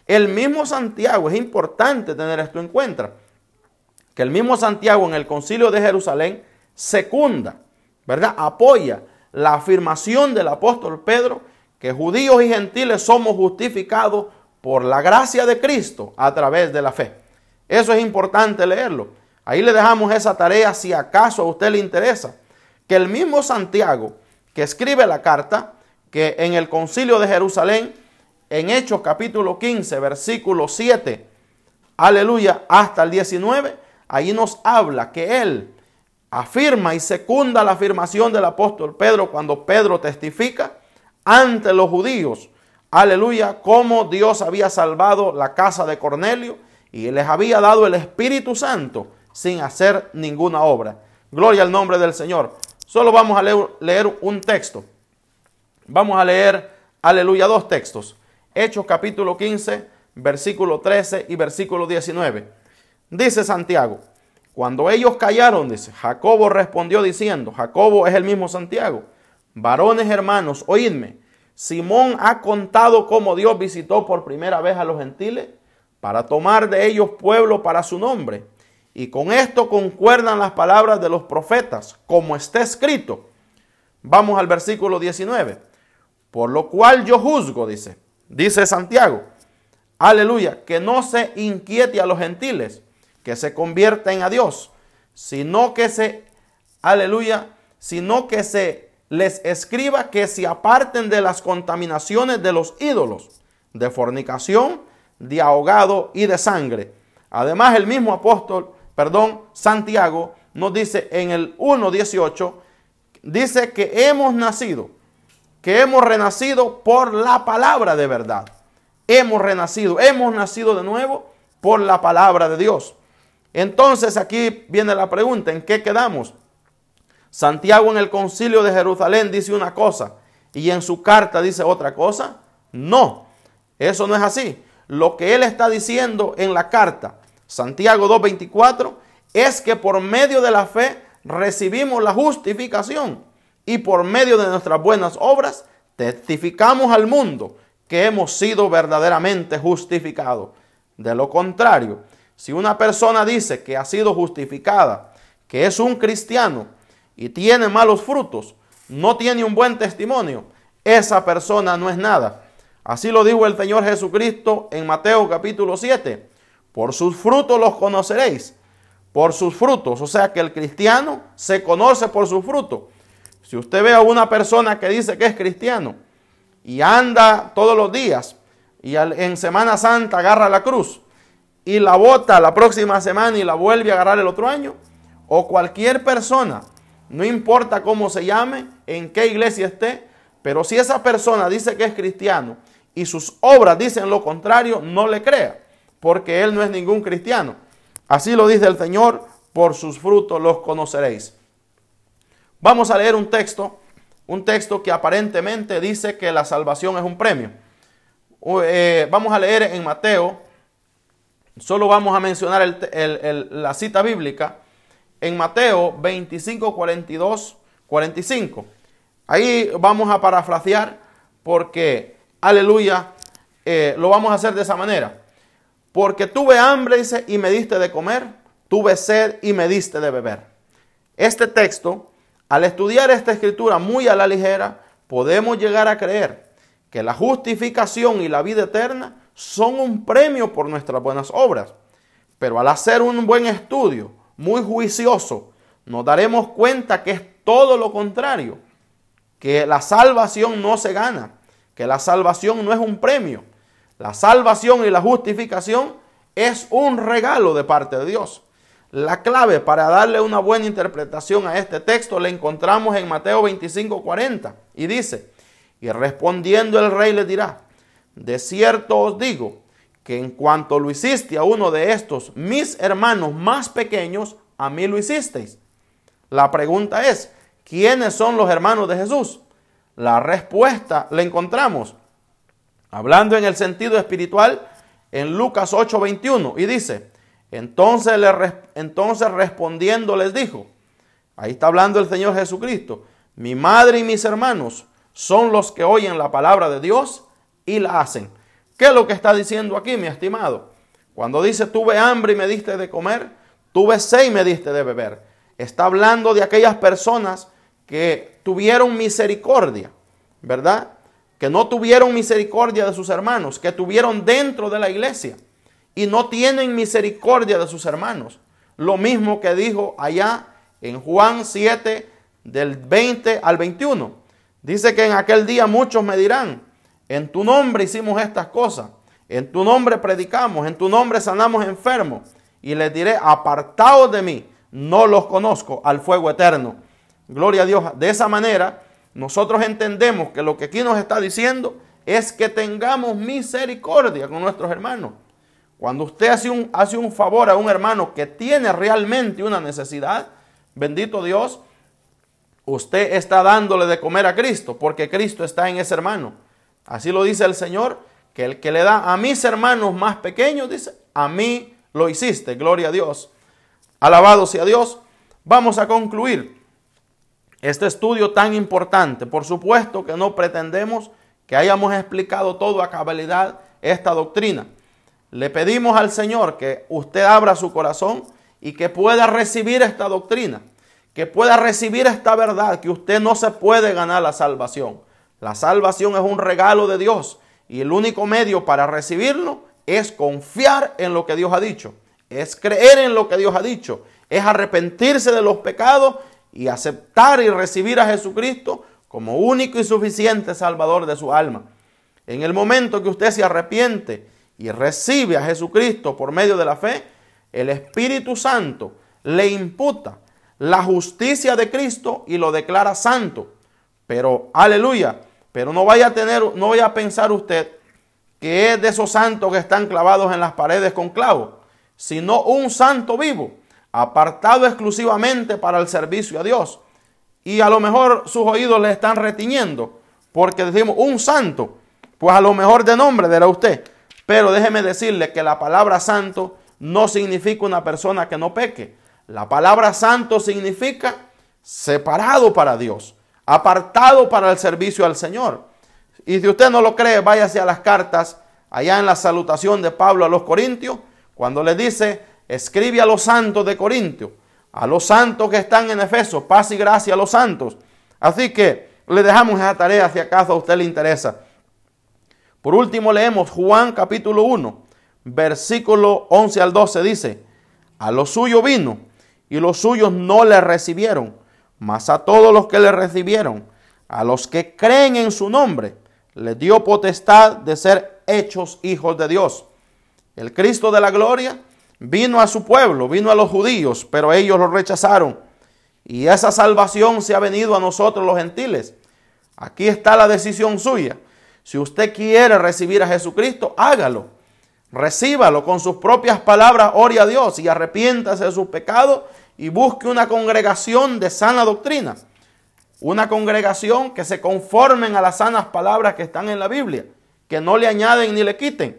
El mismo Santiago, es importante tener esto en cuenta, que el mismo Santiago en el concilio de Jerusalén secunda, ¿verdad? Apoya la afirmación del apóstol Pedro que judíos y gentiles somos justificados por la gracia de Cristo a través de la fe. Eso es importante leerlo. Ahí le dejamos esa tarea si acaso a usted le interesa. Que el mismo Santiago que escribe la carta, que en el concilio de Jerusalén, en Hechos capítulo 15, versículo 7, aleluya, hasta el 19, ahí nos habla que él afirma y secunda la afirmación del apóstol Pedro cuando Pedro testifica ante los judíos, aleluya, cómo Dios había salvado la casa de Cornelio y les había dado el Espíritu Santo sin hacer ninguna obra. Gloria al nombre del Señor. Solo vamos a leer, leer un texto. Vamos a leer, aleluya, dos textos. Hechos capítulo 15, versículo 13 y versículo 19. Dice Santiago, cuando ellos callaron, dice, Jacobo respondió diciendo, Jacobo es el mismo Santiago, varones hermanos, oídme, Simón ha contado cómo Dios visitó por primera vez a los gentiles para tomar de ellos pueblo para su nombre. Y con esto concuerdan las palabras de los profetas, como está escrito. Vamos al versículo 19. Por lo cual yo juzgo, dice, dice Santiago, aleluya, que no se inquiete a los gentiles que se convierten a Dios, sino que se, aleluya, sino que se les escriba que se aparten de las contaminaciones de los ídolos, de fornicación, de ahogado y de sangre. Además, el mismo apóstol, perdón, Santiago, nos dice en el 1.18, dice que hemos nacido, que hemos renacido por la palabra de verdad. Hemos renacido, hemos nacido de nuevo por la palabra de Dios. Entonces aquí viene la pregunta, ¿en qué quedamos? Santiago en el concilio de Jerusalén dice una cosa y en su carta dice otra cosa. No, eso no es así. Lo que él está diciendo en la carta, Santiago 2.24, es que por medio de la fe recibimos la justificación y por medio de nuestras buenas obras testificamos al mundo que hemos sido verdaderamente justificados. De lo contrario, si una persona dice que ha sido justificada, que es un cristiano y tiene malos frutos, no tiene un buen testimonio, esa persona no es nada. Así lo dijo el Señor Jesucristo en Mateo capítulo 7. Por sus frutos los conoceréis. Por sus frutos. O sea que el cristiano se conoce por sus frutos. Si usted ve a una persona que dice que es cristiano y anda todos los días y en Semana Santa agarra la cruz y la bota la próxima semana y la vuelve a agarrar el otro año. O cualquier persona, no importa cómo se llame, en qué iglesia esté, pero si esa persona dice que es cristiano y sus obras dicen lo contrario, no le crea, porque él no es ningún cristiano. Así lo dice el Señor, por sus frutos los conoceréis. Vamos a leer un texto, un texto que aparentemente dice que la salvación es un premio. Eh, vamos a leer en Mateo, solo vamos a mencionar la cita bíblica, en Mateo 25, 42, 45. Ahí vamos a parafrasear porque, aleluya, eh, lo vamos a hacer de esa manera. Porque tuve hambre, dice, y me diste de comer, tuve sed y me diste de beber. Este texto, al estudiar esta escritura muy a la ligera, podemos llegar a creer que la justificación y la vida eterna son un premio por nuestras buenas obras. Pero al hacer un buen estudio, muy juicioso, nos daremos cuenta que es todo lo contrario, que la salvación no se gana, que la salvación no es un premio. La salvación y la justificación es un regalo de parte de Dios. La clave para darle una buena interpretación a este texto la encontramos en Mateo 25, 40 y dice, y respondiendo el rey le dirá, de cierto os digo que en cuanto lo hiciste a uno de estos mis hermanos más pequeños, a mí lo hicisteis. La pregunta es, ¿quiénes son los hermanos de Jesús? La respuesta la encontramos hablando en el sentido espiritual en Lucas 8:21 y dice, entonces, le, entonces respondiendo les dijo, ahí está hablando el Señor Jesucristo, mi madre y mis hermanos son los que oyen la palabra de Dios y la hacen. ¿Qué es lo que está diciendo aquí, mi estimado? Cuando dice, tuve hambre y me diste de comer, tuve sed y me diste de beber. Está hablando de aquellas personas que tuvieron misericordia, ¿verdad? Que no tuvieron misericordia de sus hermanos, que tuvieron dentro de la iglesia y no tienen misericordia de sus hermanos. Lo mismo que dijo allá en Juan 7 del 20 al 21. Dice que en aquel día muchos me dirán, en tu nombre hicimos estas cosas, en tu nombre predicamos, en tu nombre sanamos enfermos. Y les diré, apartados de mí, no los conozco al fuego eterno. Gloria a Dios. De esa manera, nosotros entendemos que lo que aquí nos está diciendo es que tengamos misericordia con nuestros hermanos. Cuando usted hace un, hace un favor a un hermano que tiene realmente una necesidad, bendito Dios, usted está dándole de comer a Cristo, porque Cristo está en ese hermano. Así lo dice el Señor, que el que le da a mis hermanos más pequeños, dice, a mí lo hiciste, gloria a Dios. Alabado sea Dios. Vamos a concluir este estudio tan importante. Por supuesto que no pretendemos que hayamos explicado todo a cabalidad esta doctrina. Le pedimos al Señor que usted abra su corazón y que pueda recibir esta doctrina que pueda recibir esta verdad, que usted no se puede ganar la salvación. La salvación es un regalo de Dios y el único medio para recibirlo es confiar en lo que Dios ha dicho, es creer en lo que Dios ha dicho, es arrepentirse de los pecados y aceptar y recibir a Jesucristo como único y suficiente Salvador de su alma. En el momento que usted se arrepiente y recibe a Jesucristo por medio de la fe, el Espíritu Santo le imputa la justicia de Cristo y lo declara santo. Pero, aleluya, pero no vaya a tener, no vaya a pensar usted que es de esos santos que están clavados en las paredes con clavos, sino un santo vivo, apartado exclusivamente para el servicio a Dios. Y a lo mejor sus oídos le están retiñendo, porque decimos un santo, pues a lo mejor de nombre dirá usted. Pero déjeme decirle que la palabra santo no significa una persona que no peque. La palabra santo significa separado para Dios, apartado para el servicio al Señor. Y si usted no lo cree, váyase a las cartas, allá en la salutación de Pablo a los Corintios, cuando le dice, escribe a los santos de Corintio, a los santos que están en Efeso, paz y gracia a los santos. Así que le dejamos esa tarea si acaso a usted le interesa. Por último leemos Juan capítulo 1, versículo 11 al 12 dice, a lo suyo vino y los suyos no le recibieron, mas a todos los que le recibieron, a los que creen en su nombre, les dio potestad de ser hechos hijos de Dios. El Cristo de la gloria vino a su pueblo, vino a los judíos, pero ellos lo rechazaron. Y esa salvación se ha venido a nosotros los gentiles. Aquí está la decisión suya. Si usted quiere recibir a Jesucristo, hágalo. Recíbalo con sus propias palabras, ore a Dios y arrepiéntase de sus pecados y busque una congregación de sana doctrina. Una congregación que se conformen a las sanas palabras que están en la Biblia, que no le añaden ni le quiten.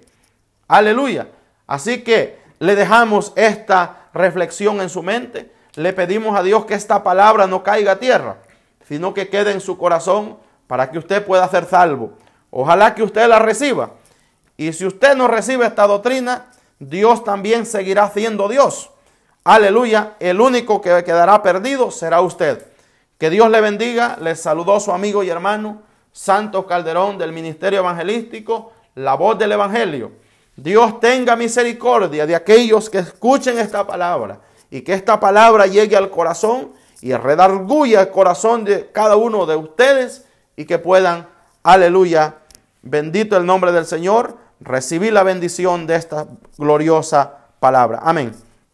Aleluya. Así que le dejamos esta reflexión en su mente. Le pedimos a Dios que esta palabra no caiga a tierra, sino que quede en su corazón para que usted pueda ser salvo. Ojalá que usted la reciba. Y si usted no recibe esta doctrina, Dios también seguirá siendo Dios. Aleluya. El único que quedará perdido será usted. Que Dios le bendiga. Les saludó su amigo y hermano Santos Calderón del Ministerio Evangelístico, la voz del Evangelio. Dios tenga misericordia de aquellos que escuchen esta palabra y que esta palabra llegue al corazón y redarguya el corazón de cada uno de ustedes y que puedan, aleluya, bendito el nombre del Señor, recibir la bendición de esta gloriosa palabra. Amén.